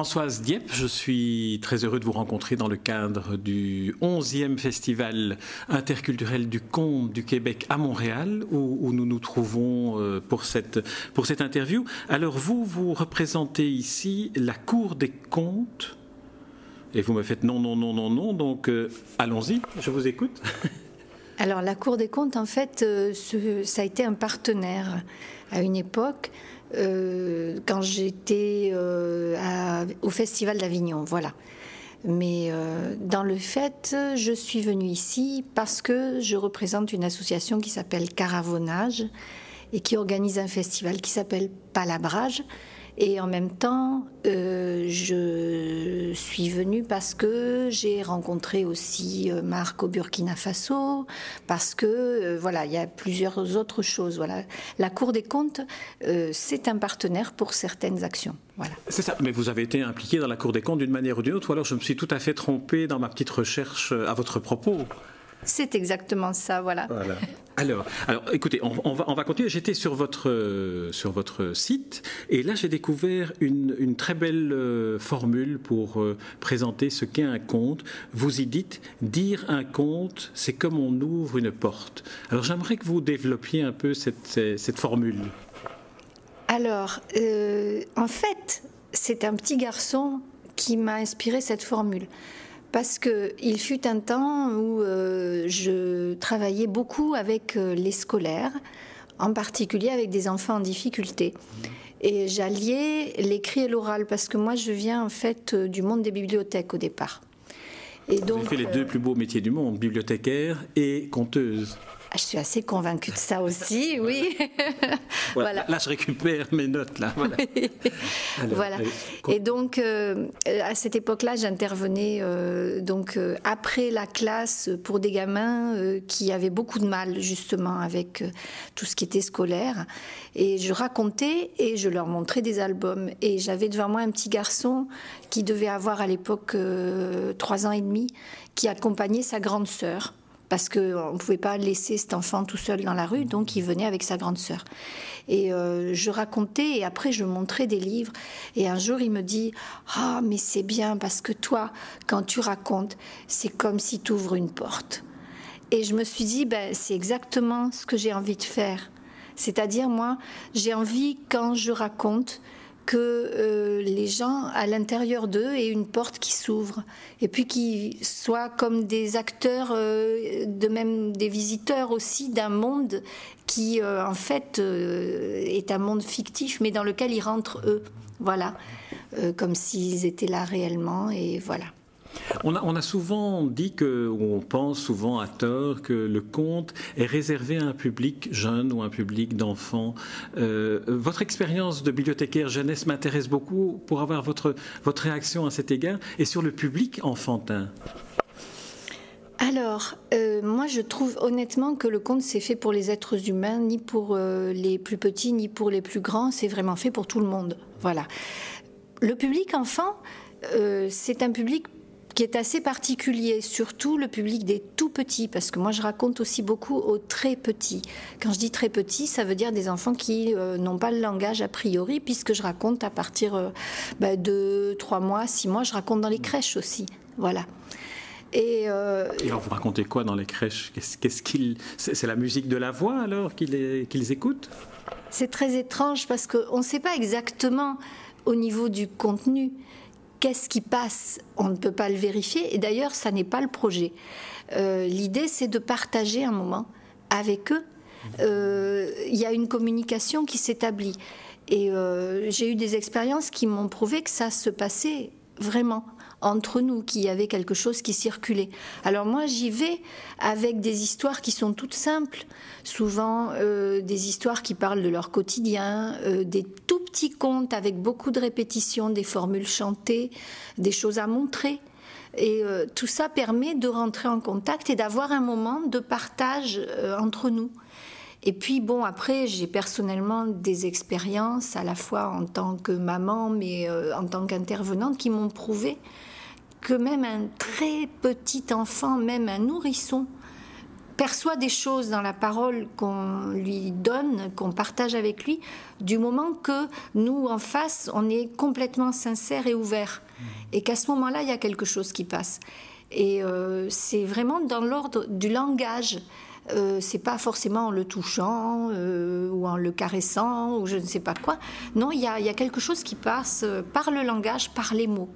Françoise Dieppe, je suis très heureux de vous rencontrer dans le cadre du 11e Festival interculturel du conte du Québec à Montréal, où, nous nous trouvons euh, pour cette, pour cette interview. Alors vous, vous représentez ici la Cour des comptes, et vous me faites non, non, non, non, non, donc euh, allons-y, je vous écoute. Alors la Cour des comptes, en fait, euh, ça a été un partenaire à une époque euh, quand j'étais euh, au Festival d'Avignon, voilà. Mais euh, dans le fait, je suis venue ici parce que je représente une association qui s'appelle Caravonnage et qui organise un festival qui s'appelle Palabrage et en même temps, euh, je suis venue parce que j'ai rencontré aussi euh, Marc au Burkina Faso, parce que euh, voilà, il y a plusieurs autres choses. Voilà, la Cour des comptes, c'est un partenaire pour certaines actions. Voilà. C'est ça. Mais vous avez été impliqué dans la Cour des comptes d'une manière ou d'une autre, ou alors je me suis tout à fait trompé dans ma petite recherche à votre propos. C'est exactement ça, voilà. Alors, alors, écoutez, on, va, on va continuer. J'étais sur votre, sur votre site et là j'ai découvert une, très belle euh, formule pour euh, présenter ce qu'est un conte. Vous y dites, dire un conte, c'est comme on ouvre une porte. Alors j'aimerais que vous développiez un peu cette, formule. Alors, euh, en fait, c'est un petit garçon qui m'a inspiré cette formule parce qu'il fut un temps où euh, je travaillais beaucoup avec euh, les scolaires, en particulier avec des enfants en difficulté. Et j'alliais l'écrit et l'oral, parce que moi je viens en fait euh, du monde des bibliothèques au départ. Et donc, Vous avez fait les deux plus beaux métiers du monde, bibliothécaire et conteuse. Ah, je suis assez convaincue de ça aussi, oui. voilà. Là, je récupère mes notes. Là. Voilà. Et donc, euh, à cette époque-là, j'intervenais euh, donc euh, après la classe pour des gamins qui avaient beaucoup de mal justement avec tout ce qui était scolaire. Et je racontais et je leur montrais des albums. Et j'avais devant moi un petit garçon qui devait avoir à l'époque trois ans et demi, qui accompagnait sa grande sœur parce qu'on ne pouvait pas laisser cet enfant tout seul dans la rue, donc il venait avec sa grande sœur. Et euh, je racontais et après je montrais des livres. Et un jour il me dit Ah, mais c'est bien parce que toi, quand tu racontes, c'est comme si tu ouvres une porte. Et je me suis dit ben, C'est exactement ce que j'ai envie de faire. C'est-à-dire, moi, j'ai envie, quand je raconte, que euh, les gens à l'intérieur d'eux aient une porte qui s'ouvre et puis qu'ils soient comme des acteurs, euh, de même des visiteurs aussi d'un monde qui euh, en fait est un monde fictif mais dans lequel ils rentrent eux, voilà, comme s'ils étaient là réellement et voilà. On a, souvent dit que, ou on pense souvent à tort, que le conte est réservé à un public jeune ou un public d'enfants. Euh, votre expérience de bibliothécaire jeunesse m'intéresse beaucoup pour avoir votre, votre réaction à cet égard et sur le public enfantin. Alors, euh, moi je trouve honnêtement que le conte c'est fait pour les êtres humains, ni pour euh, les plus petits, ni pour les plus grands, c'est vraiment fait pour tout le monde. Voilà. Le public enfant, c'est un public qui est assez particulier, surtout le public des tout petits, parce que moi je raconte aussi beaucoup aux très petits. Quand je dis très petits, ça veut dire des enfants qui euh, n'ont pas le langage a priori, puisque je raconte à partir euh, bah, de 3 mois, 6 mois, je raconte dans les crèches aussi. Voilà. Et, euh, Et alors vous racontez quoi dans les crèches? Qu'est-ce qu'ils, c'est la musique de la voix alors qu'ils, qu'ils écoutent? C'est très étrange parce qu'on ne sait pas exactement au niveau du contenu qu'est-ce qui passe On ne peut pas le vérifier. Et d'ailleurs, ça n'est pas le projet. Euh, l'idée, c'est de partager un moment avec eux. Euh, il y a une communication qui s'établit. Et euh, j'ai eu des expériences qui m'ont prouvé que ça se passait vraiment entre nous, qu'il y avait quelque chose qui circulait. Alors moi, j'y vais avec des histoires qui sont toutes simples, souvent euh, des histoires qui parlent de leur quotidien, euh, des tout petits contes avec beaucoup de répétitions, des formules chantées, des choses à montrer. Et euh, tout ça permet de rentrer en contact et d'avoir un moment de partage entre nous. Et puis bon, après, j'ai personnellement des expériences à la fois en tant que maman, mais en tant qu'intervenante, qui m'ont prouvé que même un très petit enfant, même un nourrisson, perçoit des choses dans la parole qu'on lui donne, qu'on partage avec lui, du moment que nous, en face, on est complètement sincère et ouvert. Mmh. Et qu'à ce moment-là, il y a quelque chose qui passe. Et euh, c'est vraiment dans l'ordre du langage. Euh, c'est pas forcément en le touchant euh, ou en le caressant ou je ne sais pas quoi. Non, il y a, quelque chose qui passe par le langage, par les mots.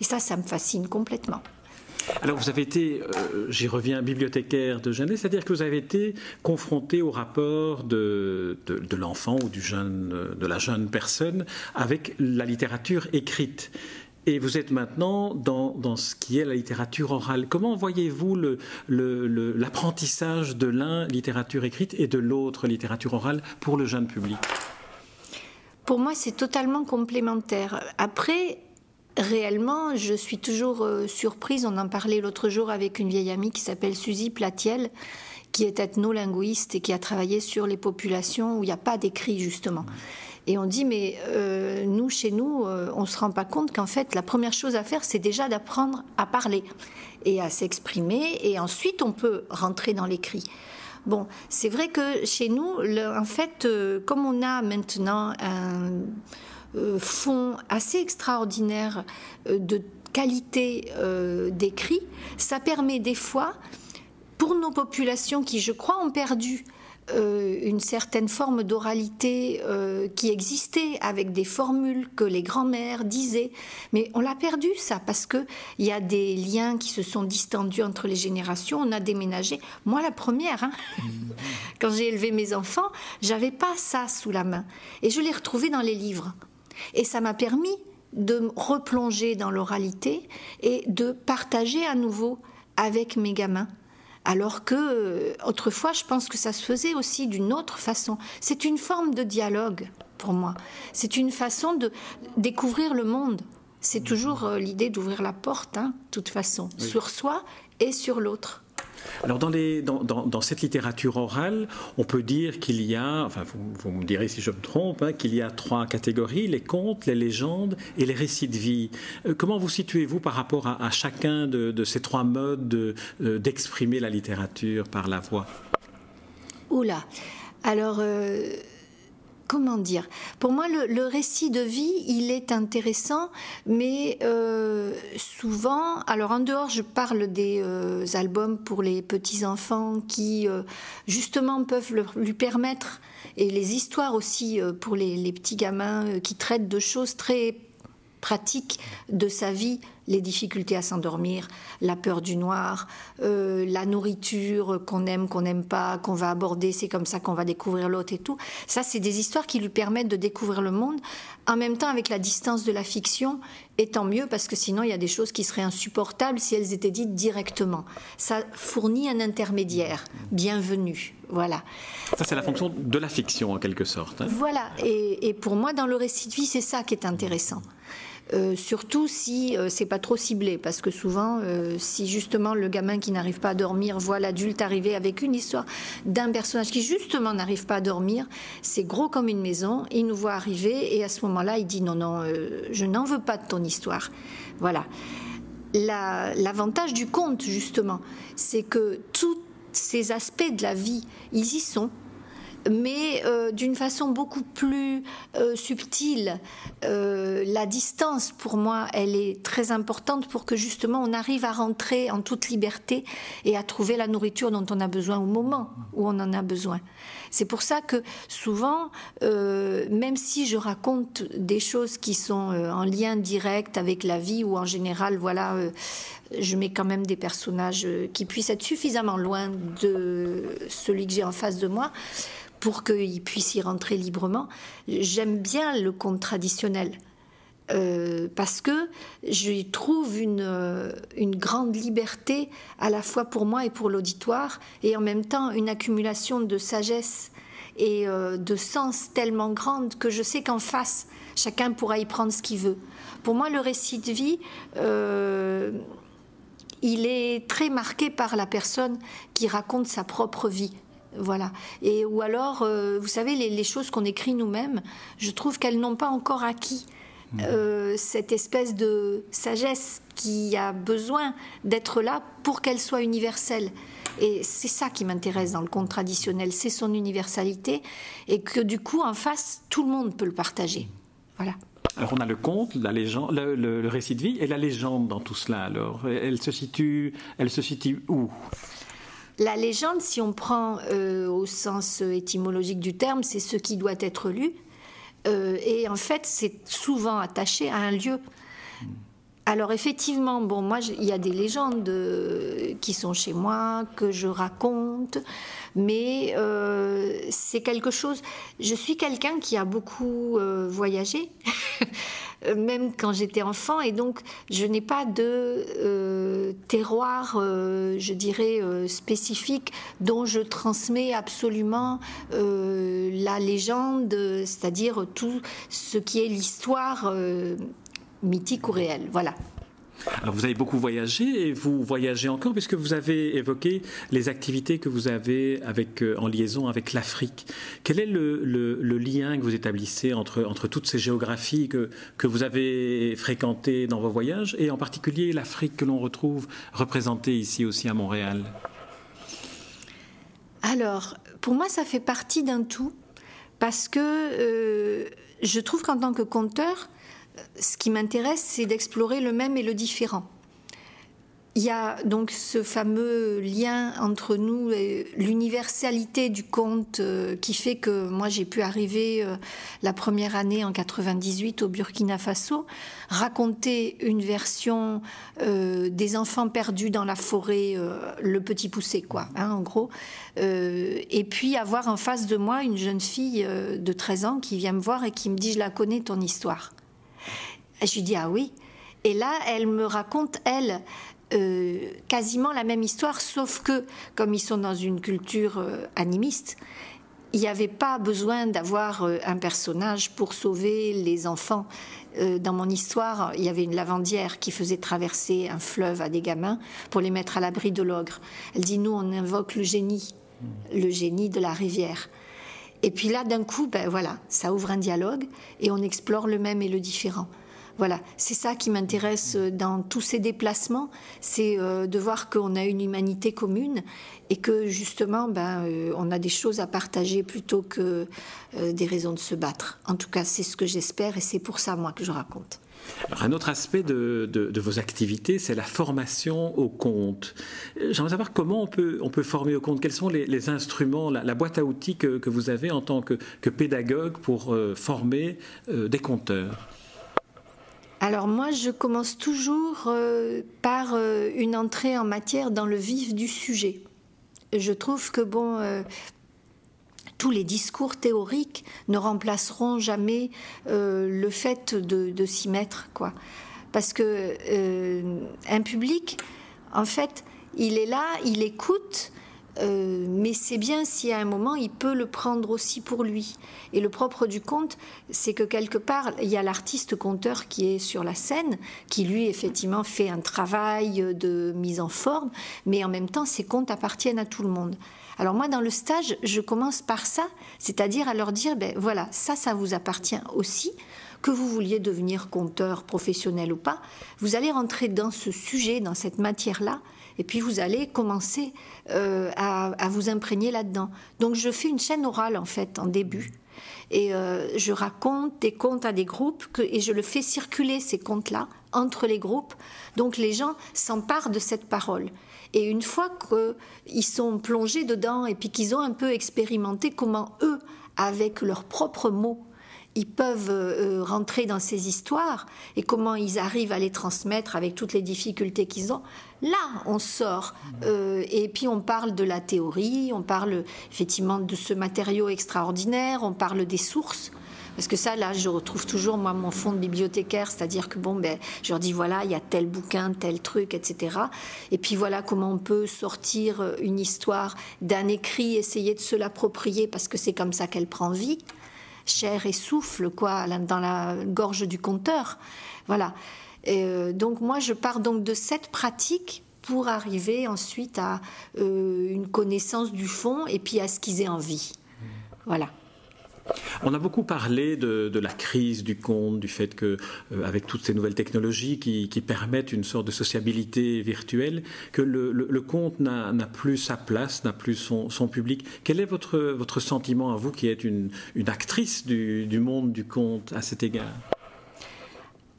Et ça, ça me fascine complètement. Alors vous avez été, j'y reviens, bibliothécaire de jeunesse, c'est-à-dire que vous avez été confronté au rapport de, de l'enfant ou du jeune, de la jeune personne avec la littérature écrite. Et vous êtes maintenant dans, ce qui est la littérature orale. Comment voyez-vous l'apprentissage de l'un, littérature écrite, et de l'autre, littérature orale, pour le jeune public? Pour moi, c'est totalement complémentaire. Après, réellement, je suis toujours euh, surprise. On en parlait l'autre jour avec une vieille amie qui s'appelle Suzy Platiel, qui est ethnolinguiste et qui a travaillé sur les populations où il n'y a pas d'écrit, justement. Et on dit, mais euh, nous, chez nous, euh, on ne se rend pas compte qu'en fait, la première chose à faire, c'est déjà d'apprendre à parler et à s'exprimer, et ensuite on peut rentrer dans l'écrit. Bon, c'est vrai que chez nous, en fait, euh, comme on a maintenant un fond assez extraordinaire de qualité d'écrit, ça permet des fois, pour nos populations qui, je crois, ont perdu euh, une certaine forme d'oralité euh, qui existait avec des formules que les grands-mères disaient. Mais on l'a perdu ça parce qu'il y a des liens qui se sont distendus entre les générations. On a déménagé. Moi, la première, hein. quand j'ai élevé mes enfants, j'avais pas ça sous la main. Et je l'ai retrouvé dans les livres. Et ça m'a permis de me replonger dans l'oralité et de partager à nouveau avec mes gamins alors que euh, autrefois, je pense que ça se faisait aussi d'une autre façon. C'est une forme de dialogue pour moi. C'est une façon de découvrir le monde. C'est toujours euh, l'idée d'ouvrir la porte, hein, de toute façon, sur soi et sur l'autre. Alors dans, cette littérature orale, on peut dire qu'il y a, enfin vous, me direz si je me trompe, hein, qu'il y a trois catégories, les contes, les légendes et les récits de vie. Euh, comment vous situez-vous par rapport à, chacun de, ces trois modes euh, d'exprimer la littérature par la voix? Oula alors, euh, comment dire? Pour moi, le, récit de vie, il est intéressant, mais euh, souvent, alors en dehors, je parle des euh, albums pour les petits enfants qui euh, justement peuvent lui permettre, et les histoires aussi pour les petits gamins qui traitent de choses très pratique de sa vie, les difficultés à s'endormir, la peur du noir, euh, la nourriture qu'on aime, qu'on n'aime pas, qu'on va aborder, c'est comme ça qu'on va découvrir l'autre et tout. Ça, c'est des histoires qui lui permettent de découvrir le monde, en même temps avec la distance de la fiction, et tant mieux parce que sinon il y a des choses qui seraient insupportables si elles étaient dites directement. Ça fournit un intermédiaire, bienvenu. Voilà. Ça, c'est la fonction de la fiction en quelque sorte. Hein. Voilà. Et, et pour moi, dans le récit de vie, c'est ça qui est intéressant. Euh, surtout si euh, c'est pas trop ciblé, parce que souvent, euh, si justement le gamin qui n'arrive pas à dormir voit l'adulte arriver avec une histoire d'un personnage qui justement n'arrive pas à dormir, c'est gros comme une maison, il nous voit arriver et à ce moment-là, il dit non, non, je n'en veux pas de ton histoire. Voilà. L'avantage du conte, justement, c'est que tous ces aspects de la vie, ils y sont mais euh, d'une façon beaucoup plus euh, subtile. Euh, la distance, pour moi, elle est très importante pour que justement on arrive à rentrer en toute liberté et à trouver la nourriture dont on a besoin au moment où on en a besoin. C'est pour ça que souvent, même si je raconte des choses qui sont en lien direct avec la vie ou en général, voilà, je mets quand même des personnages qui puissent être suffisamment loin de celui que j'ai en face de moi pour qu'il puisse y rentrer librement. J'aime bien le conte traditionnel. Euh, parce que je trouve une, euh, une, grande liberté à la fois pour moi et pour l'auditoire, et en même temps une accumulation de sagesse et euh, de sens tellement grande que je sais qu'en face, chacun pourra y prendre ce qu'il veut. Pour moi, le récit de vie, il est très marqué par la personne qui raconte sa propre vie. Voilà. Et ou alors, euh, vous savez, les, choses qu'on écrit nous-mêmes, je trouve qu'elles n'ont pas encore acquis mmh. euh, cette espèce de sagesse qui a besoin d'être là pour qu'elle soit universelle. Et c'est ça qui m'intéresse dans le conte traditionnel, c'est son universalité et que du coup, en face, tout le monde peut le partager. Voilà. Alors on a le conte, la légende, le, récit de vie et la légende dans tout cela. Alors elle se situe, elle se situe où? La légende, si on prend euh, au sens étymologique du terme, c'est ce qui doit être lu. Euh, et en fait, c'est souvent attaché à un lieu. Alors effectivement, bon, moi, il y a des légendes euh, qui sont chez moi, que je raconte, mais euh, c'est quelque chose. Je suis quelqu'un qui a beaucoup euh, voyagé, même quand j'étais enfant, et donc je n'ai pas de terroir, je dirais, spécifique dont je transmets absolument la légende, c'est-à-dire tout ce qui est l'histoire mythique ou réel. Voilà. Vous avez beaucoup voyagé et vous voyagez encore puisque vous avez évoqué les activités que vous avez avec, euh, en liaison avec l'Afrique. Quel est le, lien que vous établissez entre, toutes ces géographies que, que vous avez fréquentées dans vos voyages et en particulier l'Afrique que l'on retrouve représentée ici aussi à Montréal? Alors, pour moi, ça fait partie d'un tout parce que euh, je trouve qu'en tant que conteur, ce qui m'intéresse, c'est d'explorer le même et le différent. Il y a donc ce fameux lien entre nous, l'universalité du conte euh, qui fait que moi j'ai pu arriver euh, la première année en 98 au Burkina Faso, raconter une version euh, des enfants perdus dans la forêt, le petit poussé quoi, hein, en gros, et puis avoir en face de moi une jeune fille de 13 ans qui vient me voir et qui me dit je la connais ton histoire. Je lui dis ah oui. Et là, elle me raconte, elle, euh, quasiment la même histoire, sauf que, comme ils sont dans une culture euh, animiste, il n'y avait pas besoin d'avoir euh, un personnage pour sauver les enfants. dans mon histoire, il y avait une lavandière qui faisait traverser un fleuve à des gamins pour les mettre à l'abri de l'ogre. Elle dit, nous, on invoque le génie, le génie de la rivière. Et puis là, d'un coup, ben voilà, ça ouvre un dialogue et on explore le même et le différent. Voilà, c'est ça qui m'intéresse dans tous ces déplacements, c'est euh, de voir qu'on a une humanité commune et que justement, ben, euh, on a des choses à partager plutôt que euh, des raisons de se battre. En tout cas, c'est ce que j'espère et c'est pour ça, moi, que je raconte. Un autre aspect de, vos activités, c'est la formation au compte. J'aimerais savoir comment on peut, on peut former au compte. Quels sont les, instruments, la, boîte à outils que, vous avez en tant que, pédagogue pour former des compteurs alors moi, je commence toujours euh, par euh, une entrée en matière dans le vif du sujet. Je trouve que bon, euh, tous les discours théoriques ne remplaceront jamais le fait de, s'y mettre, quoi. Parce que un public, en fait, il est là, il écoute, euh, mais c'est bien si à un moment il peut le prendre aussi pour lui. Et le propre du conte, c'est que quelque part, il y a l'artiste conteur qui est sur la scène, qui lui effectivement fait un travail de mise en forme, mais en même temps, ces contes appartiennent à tout le monde. Alors moi, dans le stage, je commence par ça, c'est-à-dire à leur dire, ben voilà, ça, ça vous appartient aussi que vous vouliez devenir conteur professionnel ou pas, vous allez rentrer dans ce sujet, dans cette matière-là, et puis vous allez commencer euh, à, vous imprégner là-dedans. Donc je fais une chaîne orale en fait en début. Et euh, je raconte des contes à des groupes et je le fais circuler ces contes-là entre les groupes. Donc les gens s'emparent de cette parole. Et une fois qu'ils sont plongés dedans et puis qu'ils ont un peu expérimenté comment eux, avec leurs propres mots, ils peuvent euh, rentrer dans ces histoires et comment ils arrivent à les transmettre avec toutes les difficultés qu'ils ont. Là, on sort euh, et puis on parle de la théorie, on parle effectivement de ce matériau extraordinaire, on parle des sources. Parce que ça, là, je retrouve toujours, moi, mon fond de bibliothécaire, c'est-à-dire que, bon, ben, je leur dis, voilà, il y a tel bouquin, tel truc, etc. Et puis voilà comment on peut sortir une histoire d'un écrit, essayer de se l'approprier, parce que c'est comme ça qu'elle prend vie chair et souffle, quoi, dans la gorge du conteur. Voilà. Euh, donc moi, je pars donc de cette pratique pour arriver ensuite à euh, une connaissance du fond et puis à ce qu'ils aient envie. Voilà. On a beaucoup parlé de, la crise du conte, du fait que, euh, avec toutes ces nouvelles technologies qui, permettent une sorte de sociabilité virtuelle, que le, conte n'a plus sa place, n'a plus son, public. Quel est votre, votre sentiment à vous, qui êtes une, actrice du, du monde du conte à cet égard?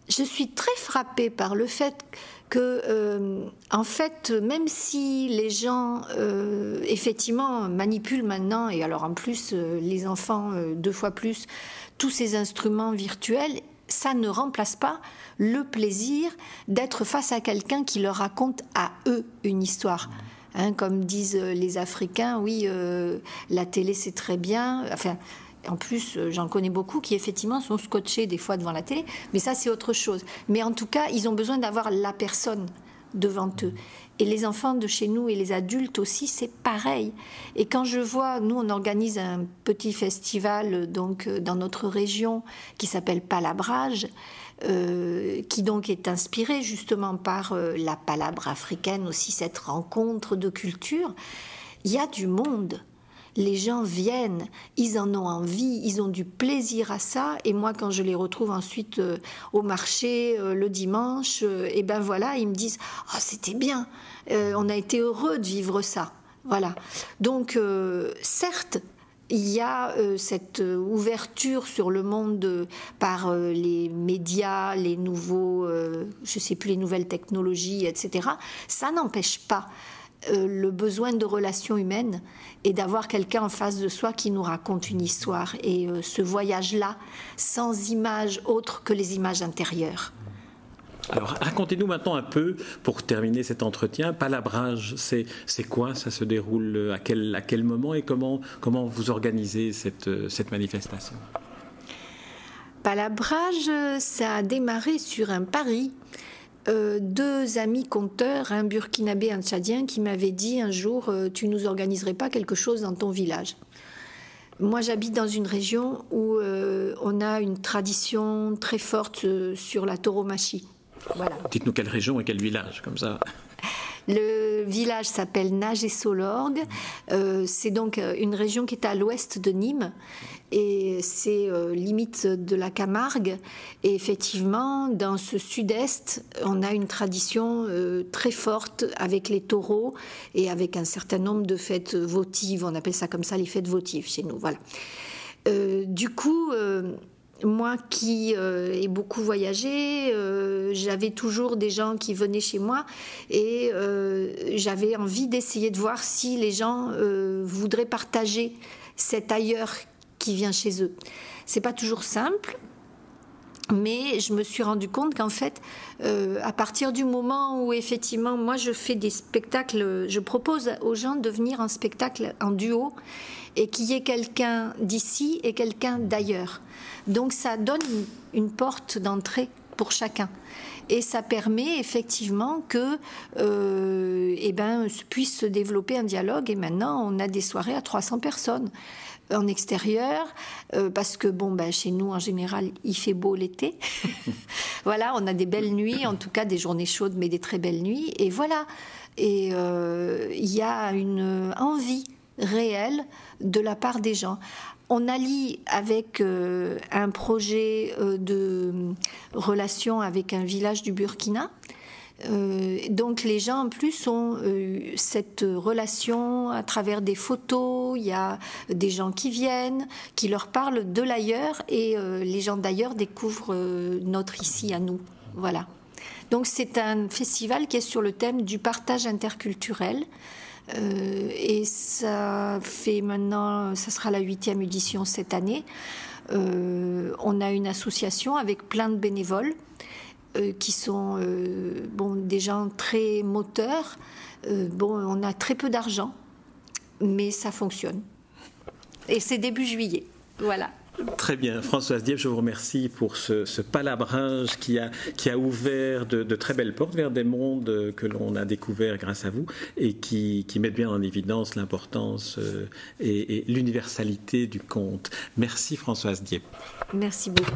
Je suis très frappée par le fait que, euh, en fait, même si les gens, euh, effectivement, manipulent maintenant, et alors en plus, euh, les enfants, deux fois plus, tous ces instruments virtuels, ça ne remplace pas le plaisir d'être face à quelqu'un qui leur raconte à eux une histoire. Hein, comme disent les Africains, oui, la télé c'est très bien. Enfin, en plus, euh, j'en connais beaucoup qui effectivement sont scotchés des fois devant la télé, mais ça c'est autre chose. Mais en tout cas, ils ont besoin d'avoir la personne devant eux. Et les enfants de chez nous et les adultes aussi, c'est pareil. Et quand je vois, nous on organise un petit festival donc euh, dans notre région qui s'appelle Palabrage, euh, qui donc est inspiré justement par la palabre africaine aussi, cette rencontre de culture. Il y a du monde les gens viennent, ils en ont envie, ils ont du plaisir à ça. Et moi, quand je les retrouve ensuite euh, au marché euh, le dimanche, et euh, eh ben voilà, ils me disent oh, c'était bien, on a été heureux de vivre ça. Voilà. Donc, certes, il y a cette ouverture sur le monde par les médias, les nouveaux, je sais plus, les nouvelles technologies, etc. Ça n'empêche pas euh, le besoin de relations humaines et d'avoir quelqu'un en face de soi qui nous raconte une histoire. Et euh, ce voyage-là, sans images autres que les images intérieures. Alors racontez-nous maintenant un peu, pour terminer cet entretien, palabrage, c'est, c'est quoi? Ça se déroule à quel, à quel moment et comment, comment vous organisez cette, cette manifestation? Palabrage, ça a démarré sur un pari euh, deux amis conteurs, un burkinabé et un tchadien, qui m'avaient dit un jour euh, Tu nous organiserais pas quelque chose dans ton village? Moi, j'habite dans une région où euh, on a une tradition très forte sur la tauromachie. Dites-nous quelle région et quel village, comme ça. Le village s'appelle Nage et Solorgue. c'est donc une région qui est à l'ouest de Nîmes et c'est euh, limite de la Camargue. Et effectivement, dans ce sud-est, on a une tradition euh, très forte avec les taureaux et avec un certain nombre de fêtes votives. On appelle ça comme ça les fêtes votives chez nous. Voilà. Euh, du coup, moi qui ai beaucoup voyagé, j'avais toujours des gens qui venaient chez moi et j'avais envie d'essayer de voir si les gens voudraient partager cet ailleurs qui vient chez eux. C'est pas toujours simple, mais je me suis rendu compte qu'en fait, euh, à partir du moment où effectivement, moi je fais des spectacles, je propose aux gens de venir en spectacle en duo et qu'il y ait quelqu'un d'ici et quelqu'un d'ailleurs. Donc ça donne une, porte d'entrée pour chacun. Et ça permet effectivement que euh, eh ben, puisse se développer un dialogue. Et maintenant, on a des soirées à 300 personnes en extérieur, euh, parce que bon, ben, chez nous en général, il fait beau l'été. voilà, on a des belles nuits, en tout cas des journées chaudes, mais des très belles nuits. Et voilà. Et euh, il y a une envie réelle de la part des gens. On allie avec euh, un projet de relation avec un village du Burkina euh, donc les gens en plus ont euh, cette relation à travers des photos, il y a des gens qui viennent, qui leur parlent de l'ailleurs et euh, les gens d'ailleurs découvrent notre ici à nous. Voilà. Donc c'est un festival qui est sur le thème du partage interculturel. Et ça fait maintenant, ça sera la huitième édition cette année. on a une association avec plein de bénévoles euh, qui sont euh, bon, des gens très moteurs. Euh, bon, on a très peu d'argent, mais ça fonctionne. Et c'est début juillet. Voilà. Très bien, Françoise Dieppe, je vous remercie pour ce, ce palabrage qui a, qui a ouvert de, très belles portes vers des mondes que l'on a découverts grâce à vous et qui, qui mettent bien en évidence l'importance et, et l'universalité du conte. Merci Françoise Dieppe. Merci beaucoup.